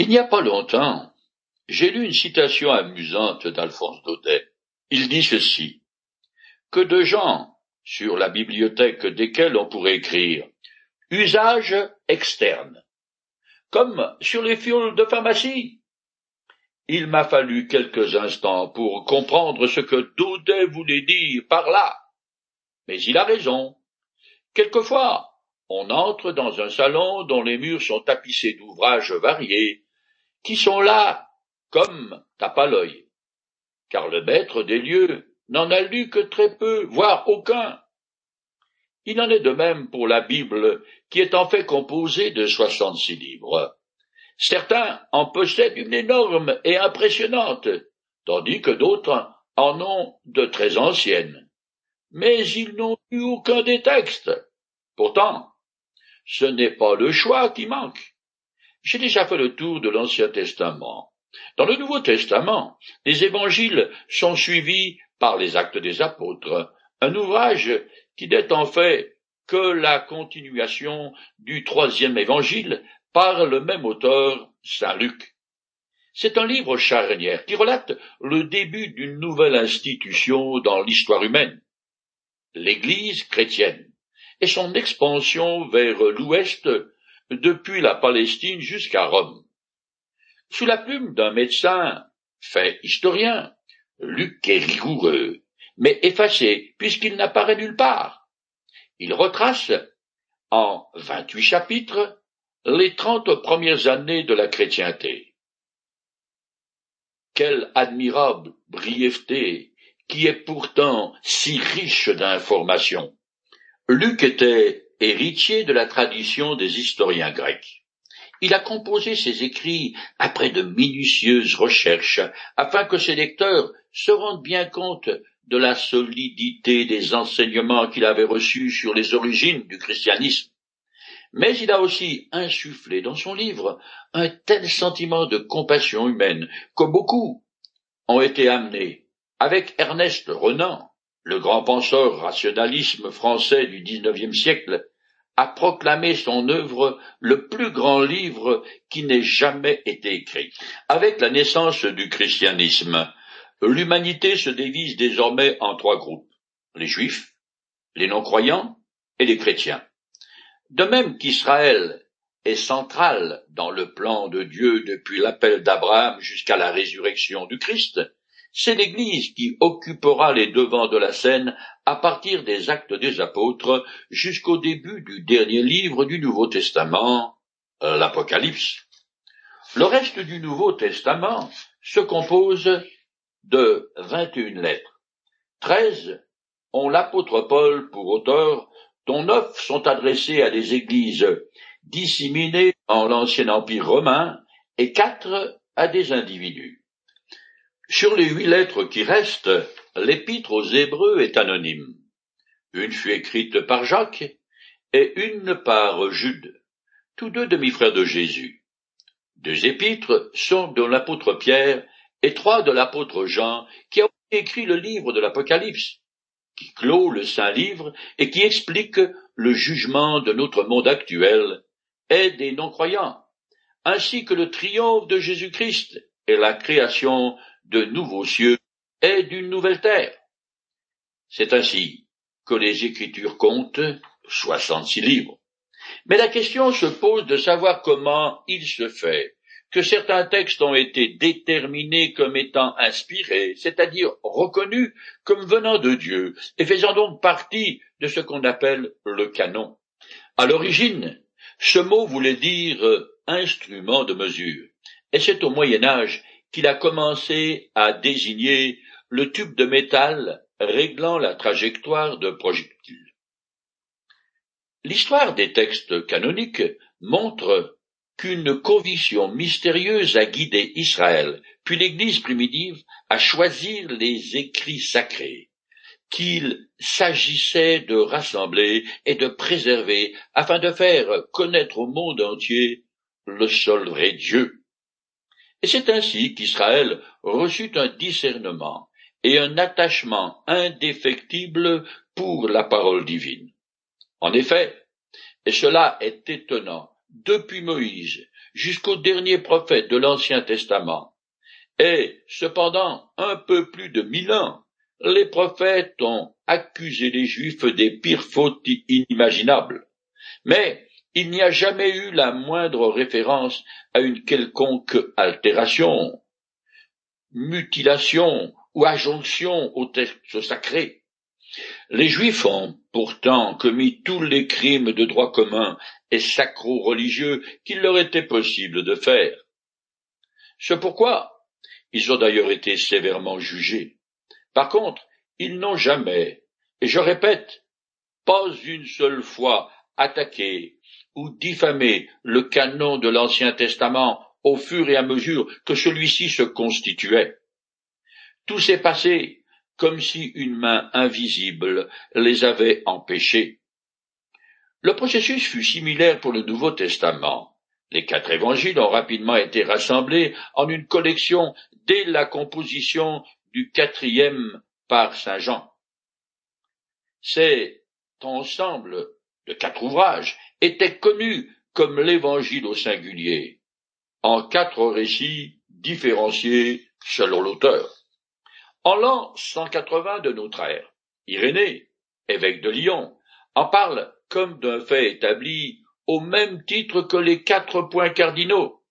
Il n'y a pas longtemps, j'ai lu une citation amusante d'Alphonse Daudet. Il dit ceci. Que de gens, sur la bibliothèque desquels on pourrait écrire, usage externe, comme sur les fioles de pharmacie. Il m'a fallu quelques instants pour comprendre ce que Daudet voulait dire par là. Mais il a raison. Quelquefois, on entre dans un salon dont les murs sont tapissés d'ouvrages variés, qui sont là comme tape à l'œil, car le maître des lieux n'en a lu que très peu, voire aucun. Il en est de même pour la Bible, qui est en fait composée de soixante-six livres. Certains en possèdent une énorme et impressionnante, tandis que d'autres en ont de très anciennes. Mais ils n'ont eu aucun des textes. Pourtant, ce n'est pas le choix qui manque. J'ai déjà fait le tour de l'Ancien Testament. Dans le Nouveau Testament, les évangiles sont suivis par les actes des apôtres, un ouvrage qui n'est en fait que la continuation du troisième évangile par le même auteur, Saint Luc. C'est un livre charnière qui relate le début d'une nouvelle institution dans l'histoire humaine, l'Église chrétienne et son expansion vers l'ouest depuis la Palestine jusqu'à Rome. Sous la plume d'un médecin fait historien, Luc est rigoureux, mais effacé puisqu'il n'apparaît nulle part. Il retrace, en vingt-huit chapitres, les trente premières années de la chrétienté. Quelle admirable brièveté qui est pourtant si riche d'informations. Luc était héritier de la tradition des historiens grecs. Il a composé ses écrits après de minutieuses recherches afin que ses lecteurs se rendent bien compte de la solidité des enseignements qu'il avait reçus sur les origines du christianisme. Mais il a aussi insufflé dans son livre un tel sentiment de compassion humaine que beaucoup ont été amenés, avec Ernest Renan, le grand penseur rationalisme français du XIXe siècle, a proclamé son œuvre le plus grand livre qui n'ait jamais été écrit. Avec la naissance du christianisme, l'humanité se divise désormais en trois groupes les juifs, les non-croyants et les chrétiens. De même qu'Israël est central dans le plan de Dieu depuis l'appel d'Abraham jusqu'à la résurrection du Christ, c'est l'Église qui occupera les devants de la scène à partir des actes des apôtres jusqu'au début du dernier livre du Nouveau Testament, euh, l'Apocalypse. Le reste du Nouveau Testament se compose de vingt et une lettres. Treize ont l'apôtre Paul pour auteur, dont neuf sont adressées à des églises disséminées dans l'ancien empire romain et quatre à des individus. Sur les huit lettres qui restent, l'épître aux Hébreux est anonyme. Une fut écrite par Jacques et une par Jude, tous deux demi-frères de Jésus. Deux épîtres sont de l'apôtre Pierre et trois de l'apôtre Jean, qui a écrit le livre de l'Apocalypse, qui clôt le saint livre et qui explique le jugement de notre monde actuel et des non-croyants, ainsi que le triomphe de Jésus-Christ et la création de nouveaux cieux et d'une nouvelle terre. C'est ainsi que les Écritures comptent soixante-six livres. Mais la question se pose de savoir comment il se fait que certains textes ont été déterminés comme étant inspirés, c'est-à-dire reconnus comme venant de Dieu, et faisant donc partie de ce qu'on appelle le canon. À l'origine, ce mot voulait dire instrument de mesure, et c'est au Moyen Âge qu'il a commencé à désigner le tube de métal réglant la trajectoire de projectile. L'histoire des textes canoniques montre qu'une conviction mystérieuse a guidé Israël, puis l'Église primitive, à choisir les écrits sacrés, qu'il s'agissait de rassembler et de préserver afin de faire connaître au monde entier le seul vrai Dieu, et c'est ainsi qu'Israël reçut un discernement et un attachement indéfectible pour la parole divine. En effet, et cela est étonnant depuis Moïse jusqu'au dernier prophète de l'Ancien Testament, et cependant un peu plus de mille ans, les prophètes ont accusé les Juifs des pires fautes inimaginables. Mais il n'y a jamais eu la moindre référence à une quelconque altération, mutilation ou injonction au texte sacré. Les Juifs ont pourtant commis tous les crimes de droit commun et sacro-religieux qu'il leur était possible de faire. C'est pourquoi ils ont d'ailleurs été sévèrement jugés. Par contre, ils n'ont jamais, et je répète, pas une seule fois attaqué ou diffamé le canon de l'Ancien Testament au fur et à mesure que celui-ci se constituait. Tout s'est passé comme si une main invisible les avait empêchés. Le processus fut similaire pour le Nouveau Testament. Les quatre évangiles ont rapidement été rassemblés en une collection dès la composition du quatrième par saint Jean. Cet ensemble quatre ouvrages était connu comme l'évangile au singulier, en quatre récits différenciés selon l'auteur. En l'an 180 de notre ère, Irénée, évêque de Lyon, en parle comme d'un fait établi au même titre que les quatre points cardinaux.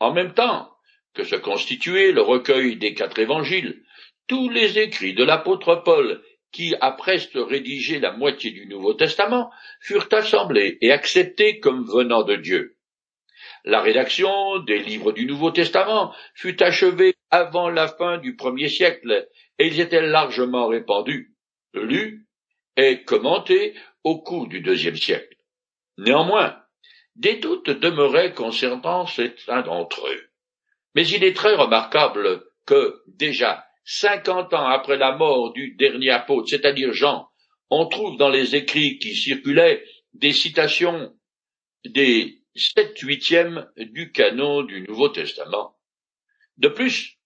En même temps que se constituait le recueil des quatre évangiles, tous les écrits de l'apôtre Paul qui a presque rédigé la moitié du Nouveau Testament, furent assemblés et acceptés comme venant de Dieu. La rédaction des livres du Nouveau Testament fut achevée avant la fin du premier siècle, et ils étaient largement répandus, lus et commentés au cours du deuxième siècle. Néanmoins, des doutes demeuraient concernant certains d'entre eux. Mais il est très remarquable que, déjà, cinquante ans après la mort du dernier apôtre, c'est-à-dire Jean, on trouve dans les écrits qui circulaient des citations des sept huitièmes du canon du Nouveau Testament. De plus,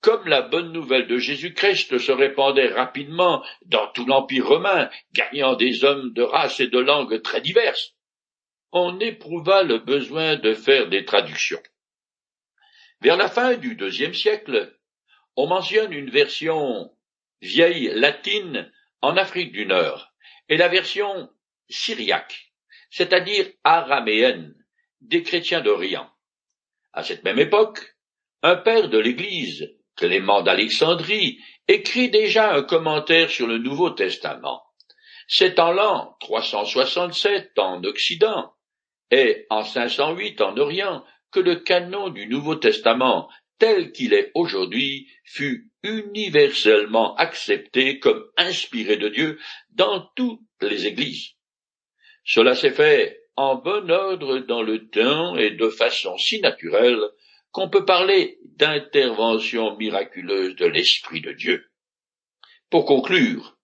comme la bonne nouvelle de Jésus-Christ se répandait rapidement dans tout l'Empire romain, gagnant des hommes de race et de langues très diverses, on éprouva le besoin de faire des traductions. Vers la fin du deuxième siècle, on mentionne une version vieille latine en Afrique du Nord et la version syriaque, c'est-à-dire araméenne, des chrétiens d'Orient. À cette même époque, un père de l'Église, Clément d'Alexandrie, écrit déjà un commentaire sur le Nouveau Testament. C'est en l'an 367 en Occident et en 508 en Orient que le canon du Nouveau Testament tel qu'il est aujourd'hui fut universellement accepté comme inspiré de Dieu dans toutes les églises. Cela s'est fait en bon ordre dans le temps et de façon si naturelle qu'on peut parler d'intervention miraculeuse de l'Esprit de Dieu. Pour conclure,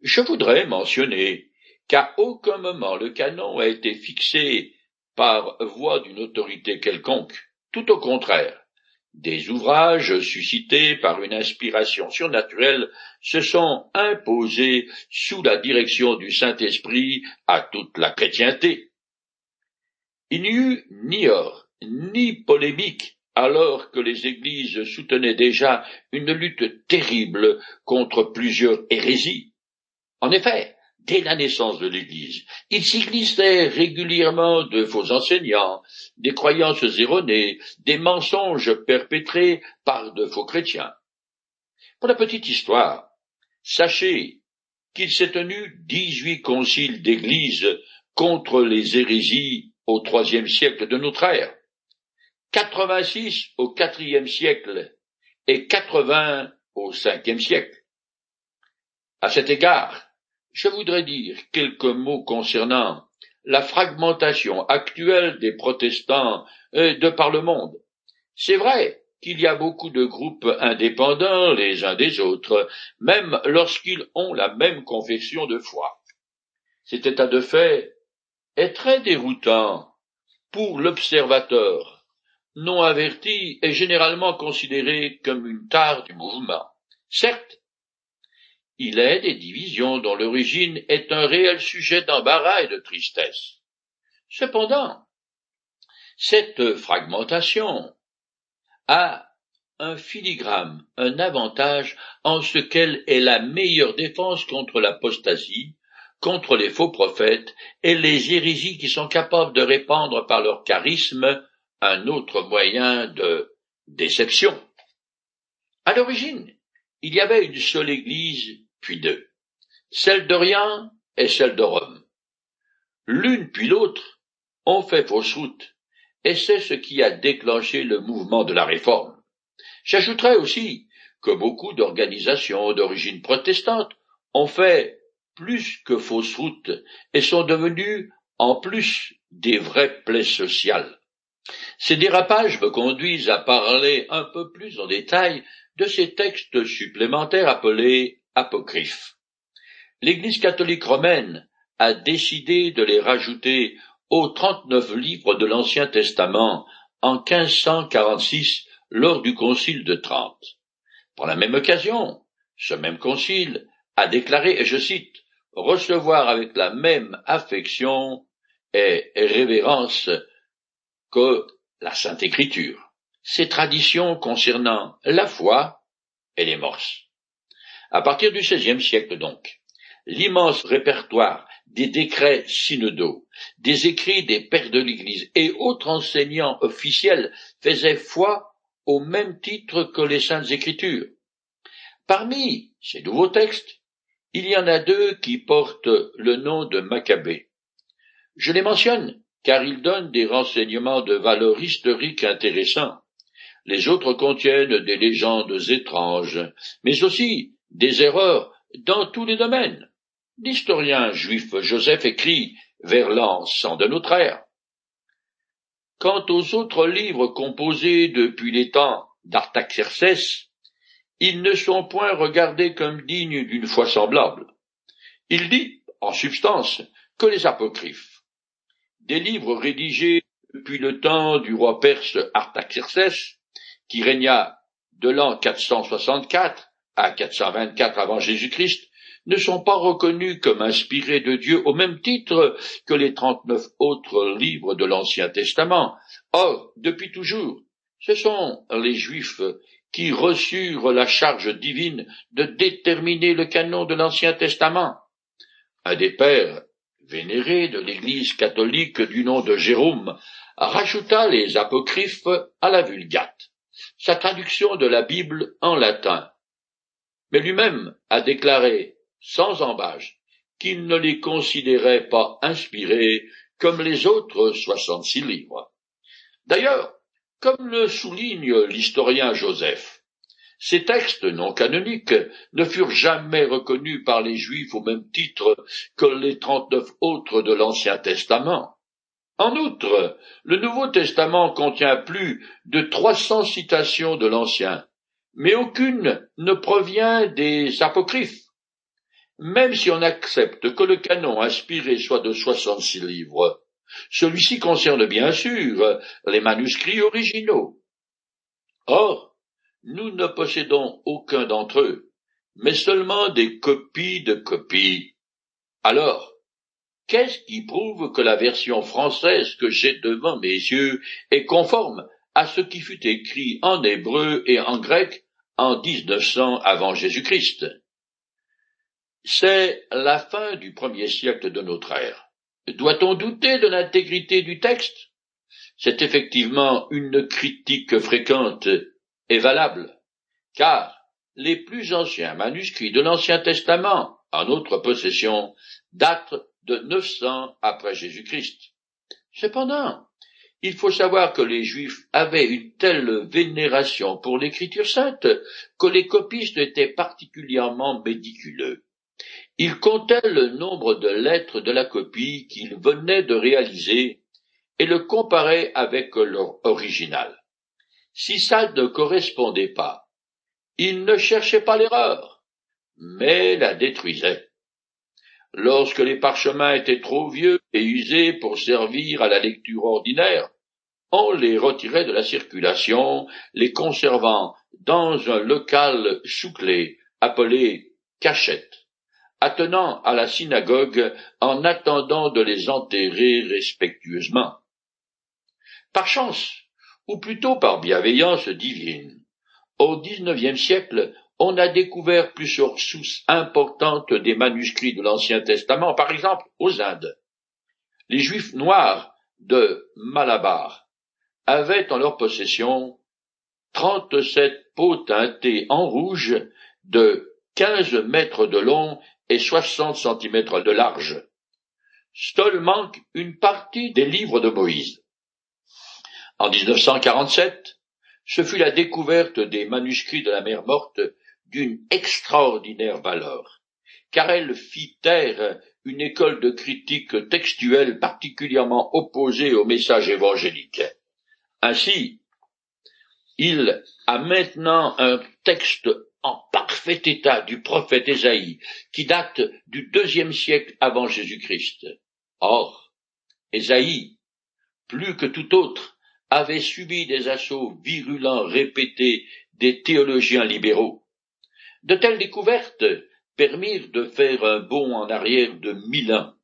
je voudrais mentionner qu'à aucun moment le canon a été fixé par voie d'une autorité quelconque. Tout au contraire, des ouvrages suscités par une inspiration surnaturelle se sont imposés sous la direction du Saint-Esprit à toute la chrétienté. Il n'y eut ni or, ni polémique alors que les églises soutenaient déjà une lutte terrible contre plusieurs hérésies. En effet, dès la naissance de l'Église. Il s'y glissait régulièrement de faux enseignants, des croyances erronées, des mensonges perpétrés par de faux chrétiens. Pour la petite histoire, sachez qu'il s'est tenu dix-huit conciles d'église contre les hérésies au troisième siècle de notre ère, quatre-vingt-six au quatrième siècle et quatre-vingts au cinquième siècle. À cet égard, je voudrais dire quelques mots concernant la fragmentation actuelle des protestants euh, de par le monde. C'est vrai qu'il y a beaucoup de groupes indépendants les uns des autres, même lorsqu'ils ont la même confession de foi. Cet état de fait est très déroutant pour l'observateur, non averti et généralement considéré comme une tare du mouvement. Certes, il est des divisions dont l'origine est un réel sujet d'embarras et de tristesse. Cependant, Cette fragmentation a un filigrane, un avantage en ce qu'elle est la meilleure défense contre l'apostasie, contre les faux prophètes et les hérésies qui sont capables de répandre par leur charisme un autre moyen de déception. À l'origine, il y avait une seule église, puis deux, celle et celle de Rome. L'une puis l'autre ont fait fausse route, et c'est ce qui a déclenché le mouvement de la réforme. J'ajouterai aussi que beaucoup d'organisations d'origine protestante ont fait plus que fausse route et sont devenues en plus des vraies plaies sociales. Ces dérapages me conduisent à parler un peu plus en détail de ces textes supplémentaires appelés apocryphes. L'Église catholique romaine a décidé de les rajouter aux trente-neuf livres de l'Ancien Testament en 1546 lors du Concile de Trente. Pour la même occasion, ce même concile a déclaré, et je cite, recevoir avec la même affection et révérence que la Sainte Écriture, ces traditions concernant la foi et les morses. À partir du XVIe siècle donc, l'immense répertoire des décrets synodaux, des écrits des pères de l'Église et autres enseignants officiels faisaient foi au même titre que les saintes écritures. Parmi ces nouveaux textes, il y en a deux qui portent le nom de Maccabée. Je les mentionne car ils donnent des renseignements de valeur historique intéressants. Les autres contiennent des légendes étranges, mais aussi des erreurs dans tous les domaines. L'historien juif Joseph écrit vers l'an cent de notre ère. Quant aux autres livres composés depuis les temps d'Artaxerxès, ils ne sont point regardés comme dignes d'une foi semblable. Il dit, en substance, que les apocryphes, des livres rédigés depuis le temps du roi perse Artaxerxès, qui régna de l'an 464 à 424 avant Jésus-Christ, ne sont pas reconnus comme inspirés de Dieu au même titre que les trente-neuf autres livres de l'Ancien Testament. Or, depuis toujours, ce sont les Juifs qui reçurent la charge divine de déterminer le canon de l'Ancien Testament. Un des pères vénérés de l'Église catholique du nom de Jérôme rajouta les apocryphes à la Vulgate, sa traduction de la Bible en latin. Mais lui-même a déclaré sans embâche, qu'il ne les considérait pas inspirés comme les autres soixante-six livres. D'ailleurs, comme le souligne l'historien Joseph, ces textes non canoniques ne furent jamais reconnus par les Juifs au même titre que les trente-neuf autres de l'Ancien Testament. En outre, le Nouveau Testament contient plus de trois cents citations de l'Ancien, mais aucune ne provient des apocryphes. Même si on accepte que le canon inspiré soit de soixante-six livres, celui-ci concerne bien sûr les manuscrits originaux. Or, nous ne possédons aucun d'entre eux, mais seulement des copies de copies. Alors, qu'est-ce qui prouve que la version française que j'ai devant mes yeux est conforme à ce qui fut écrit en hébreu et en grec en 1900 avant Jésus-Christ? C'est la fin du premier siècle de notre ère. Doit-on douter de l'intégrité du texte? C'est effectivement une critique fréquente et valable, car les plus anciens manuscrits de l'Ancien Testament en notre possession datent de 900 après Jésus-Christ. Cependant, il faut savoir que les Juifs avaient une telle vénération pour l'Écriture sainte que les copistes étaient particulièrement médiculeux. Il comptait le nombre de lettres de la copie qu'il venait de réaliser et le comparait avec leur original. Si ça ne correspondait pas, il ne cherchait pas l'erreur, mais la détruisait. Lorsque les parchemins étaient trop vieux et usés pour servir à la lecture ordinaire, on les retirait de la circulation, les conservant dans un local sous-clé appelé cachette attenant à la synagogue en attendant de les enterrer respectueusement. Par chance, ou plutôt par bienveillance divine, au XIXe siècle, on a découvert plusieurs sources importantes des manuscrits de l'Ancien Testament, par exemple aux Indes. Les Juifs noirs de Malabar avaient en leur possession trente-sept pots teintés en rouge de quinze mètres de long et soixante centimètres de large. Stoll manque une partie des livres de Moïse. En 1947, ce fut la découverte des manuscrits de la mer morte d'une extraordinaire valeur, car elle fit taire une école de critique textuelle particulièrement opposée au message évangélique. Ainsi, il a maintenant un texte en parfait état du prophète Ésaïe, qui date du deuxième siècle avant Jésus-Christ. Or, Ésaïe, plus que tout autre, avait subi des assauts virulents répétés des théologiens libéraux. De telles découvertes permirent de faire un bond en arrière de mille ans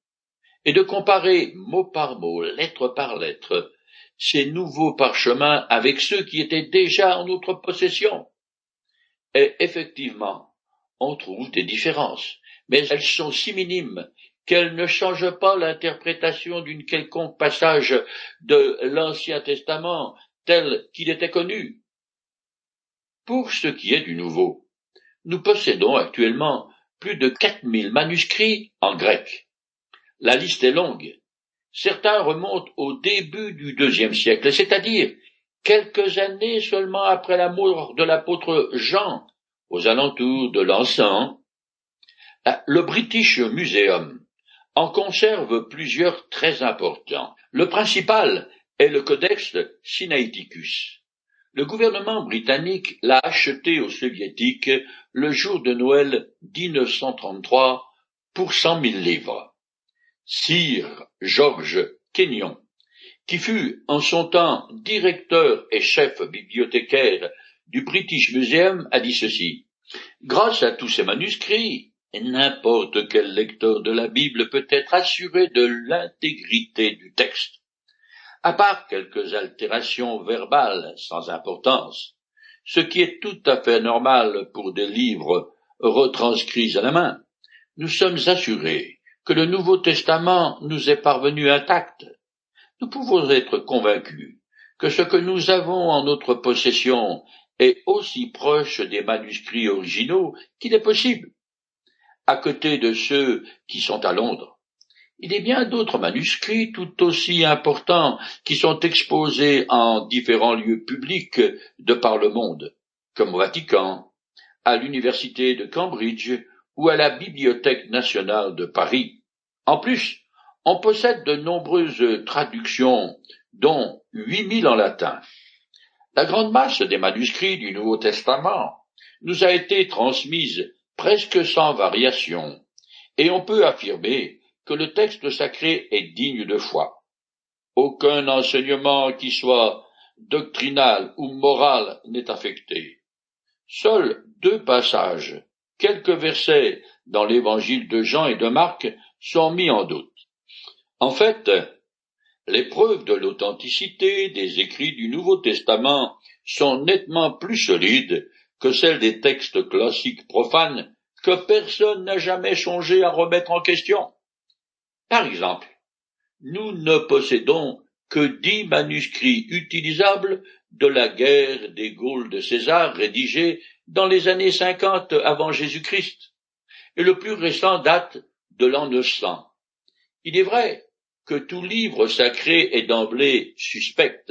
et de comparer mot par mot, lettre par lettre, ces nouveaux parchemins avec ceux qui étaient déjà en notre possession. Et effectivement, on trouve des différences, mais elles sont si minimes qu'elles ne changent pas l'interprétation d'une quelconque passage de l'Ancien Testament tel qu'il était connu. Pour ce qui est du Nouveau, nous possédons actuellement plus de quatre mille manuscrits en grec. La liste est longue, Certains remontent au début du deuxième siècle, c'est-à-dire quelques années seulement après la mort de l'apôtre Jean, aux alentours de l'an Le British Museum en conserve plusieurs très importants. Le principal est le Codex Sinaiticus. Le gouvernement britannique l'a acheté aux soviétiques le jour de Noël 1933 pour cent mille livres. Sir George Kenyon, qui fut en son temps directeur et chef bibliothécaire du British Museum, a dit ceci. Grâce à tous ces manuscrits, n'importe quel lecteur de la Bible peut être assuré de l'intégrité du texte. À part quelques altérations verbales sans importance, ce qui est tout à fait normal pour des livres retranscrits à la main, nous sommes assurés que le Nouveau Testament nous est parvenu intact, nous pouvons être convaincus que ce que nous avons en notre possession est aussi proche des manuscrits originaux qu'il est possible. À côté de ceux qui sont à Londres, il y a bien d'autres manuscrits tout aussi importants qui sont exposés en différents lieux publics de par le monde, comme au Vatican, à l'université de Cambridge ou à la Bibliothèque nationale de Paris. En plus, on possède de nombreuses traductions, dont huit mille en latin. La grande masse des manuscrits du Nouveau Testament nous a été transmise presque sans variation, et on peut affirmer que le texte sacré est digne de foi. Aucun enseignement qui soit doctrinal ou moral n'est affecté. Seuls deux passages quelques versets dans l'évangile de Jean et de Marc sont mis en doute. En fait, les preuves de l'authenticité des écrits du Nouveau Testament sont nettement plus solides que celles des textes classiques profanes que personne n'a jamais songé à remettre en question. Par exemple, nous ne possédons que dix manuscrits utilisables de la guerre des Gaules de César rédigés dans les années cinquante avant Jésus-Christ, et le plus récent date de l'an 900. Il est vrai que tout livre sacré est d'emblée suspect,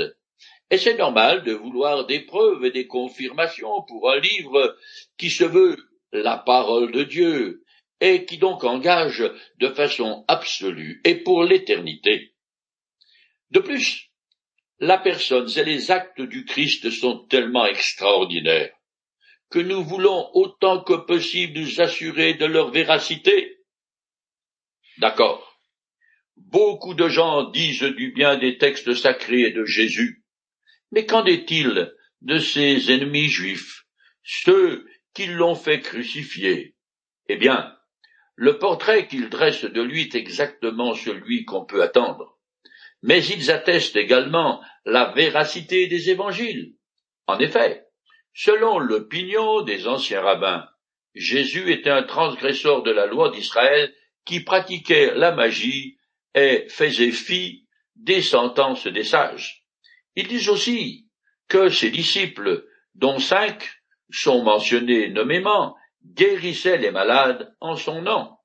et c'est normal de vouloir des preuves et des confirmations pour un livre qui se veut la parole de Dieu, et qui donc engage de façon absolue et pour l'éternité. De plus, la personne et les actes du Christ sont tellement extraordinaires que nous voulons autant que possible nous assurer de leur véracité. D'accord. Beaucoup de gens disent du bien des textes sacrés de Jésus. Mais qu'en est-il de ses ennemis juifs, ceux qui l'ont fait crucifier? Eh bien, le portrait qu'ils dressent de lui est exactement celui qu'on peut attendre. mais ils attestent également la véracité des évangiles. En effet, selon l'opinion des anciens rabbins, Jésus était un transgresseur de la loi d'Israël qui pratiquait la magie et faisait fi des sentences des sages. Ils disent aussi que ses disciples, dont cinq sont mentionnés nommément, guérissaient les malades en son nom.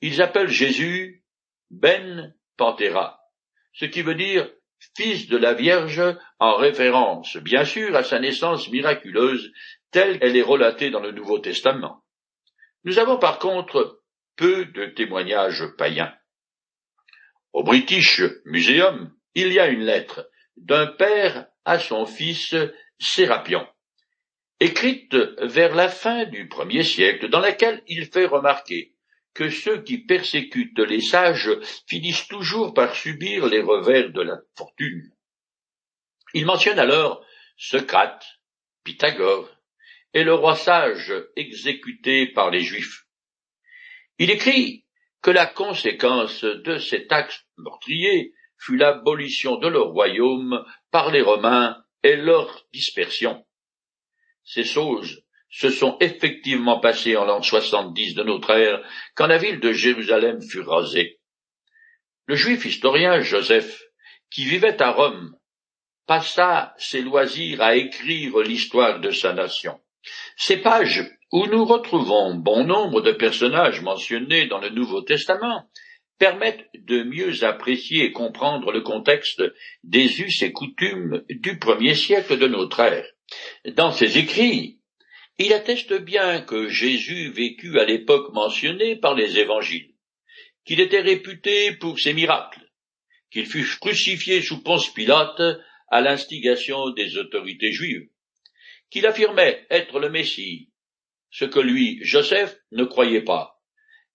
Ils appellent Jésus Ben Pantera, ce qui veut dire fils de la Vierge en référence, bien sûr, à sa naissance miraculeuse telle qu'elle est relatée dans le Nouveau Testament. Nous avons par contre peu de témoignages païens. Au British Museum, il y a une lettre d'un père à son fils Sérapion, écrite vers la fin du premier siècle, dans laquelle il fait remarquer que ceux qui persécutent les sages finissent toujours par subir les revers de la fortune. Il mentionne alors Socrate, Pythagore et le roi sage exécuté par les Juifs. Il écrit que la conséquence de cet acte meurtrier fut l'abolition de leur royaume par les Romains et leur dispersion. Ces choses se sont effectivement passées en l'an 70 de notre ère, quand la ville de Jérusalem fut rasée. Le juif historien Joseph, qui vivait à Rome, passa ses loisirs à écrire l'histoire de sa nation. Ces pages, où nous retrouvons bon nombre de personnages mentionnés dans le Nouveau Testament, permettent de mieux apprécier et comprendre le contexte des us et coutumes du premier siècle de notre ère. Dans ses écrits, il atteste bien que Jésus vécut à l'époque mentionnée par les évangiles, qu'il était réputé pour ses miracles, qu'il fut crucifié sous Ponce Pilate à l'instigation des autorités juives, qu'il affirmait être le Messie, ce que lui, Joseph, ne croyait pas,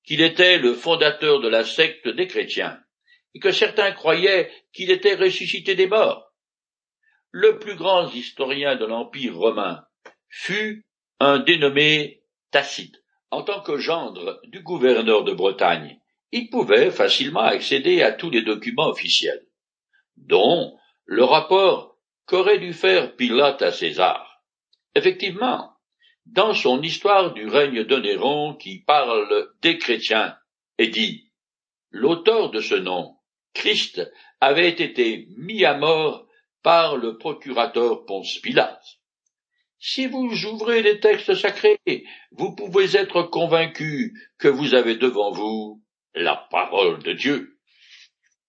qu'il était le fondateur de la secte des chrétiens, et que certains croyaient qu'il était ressuscité des morts. Le plus grand historien de l'Empire romain fut un dénommé Tacite. En tant que gendre du gouverneur de Bretagne, il pouvait facilement accéder à tous les documents officiels, dont le rapport qu'aurait dû faire Pilate à César. Effectivement, dans son histoire du règne de Néron qui parle des chrétiens et dit L'auteur de ce nom, Christ, avait été mis à mort par le procurateur Ponce Pilate. Si vous ouvrez les textes sacrés, vous pouvez être convaincu que vous avez devant vous la parole de Dieu.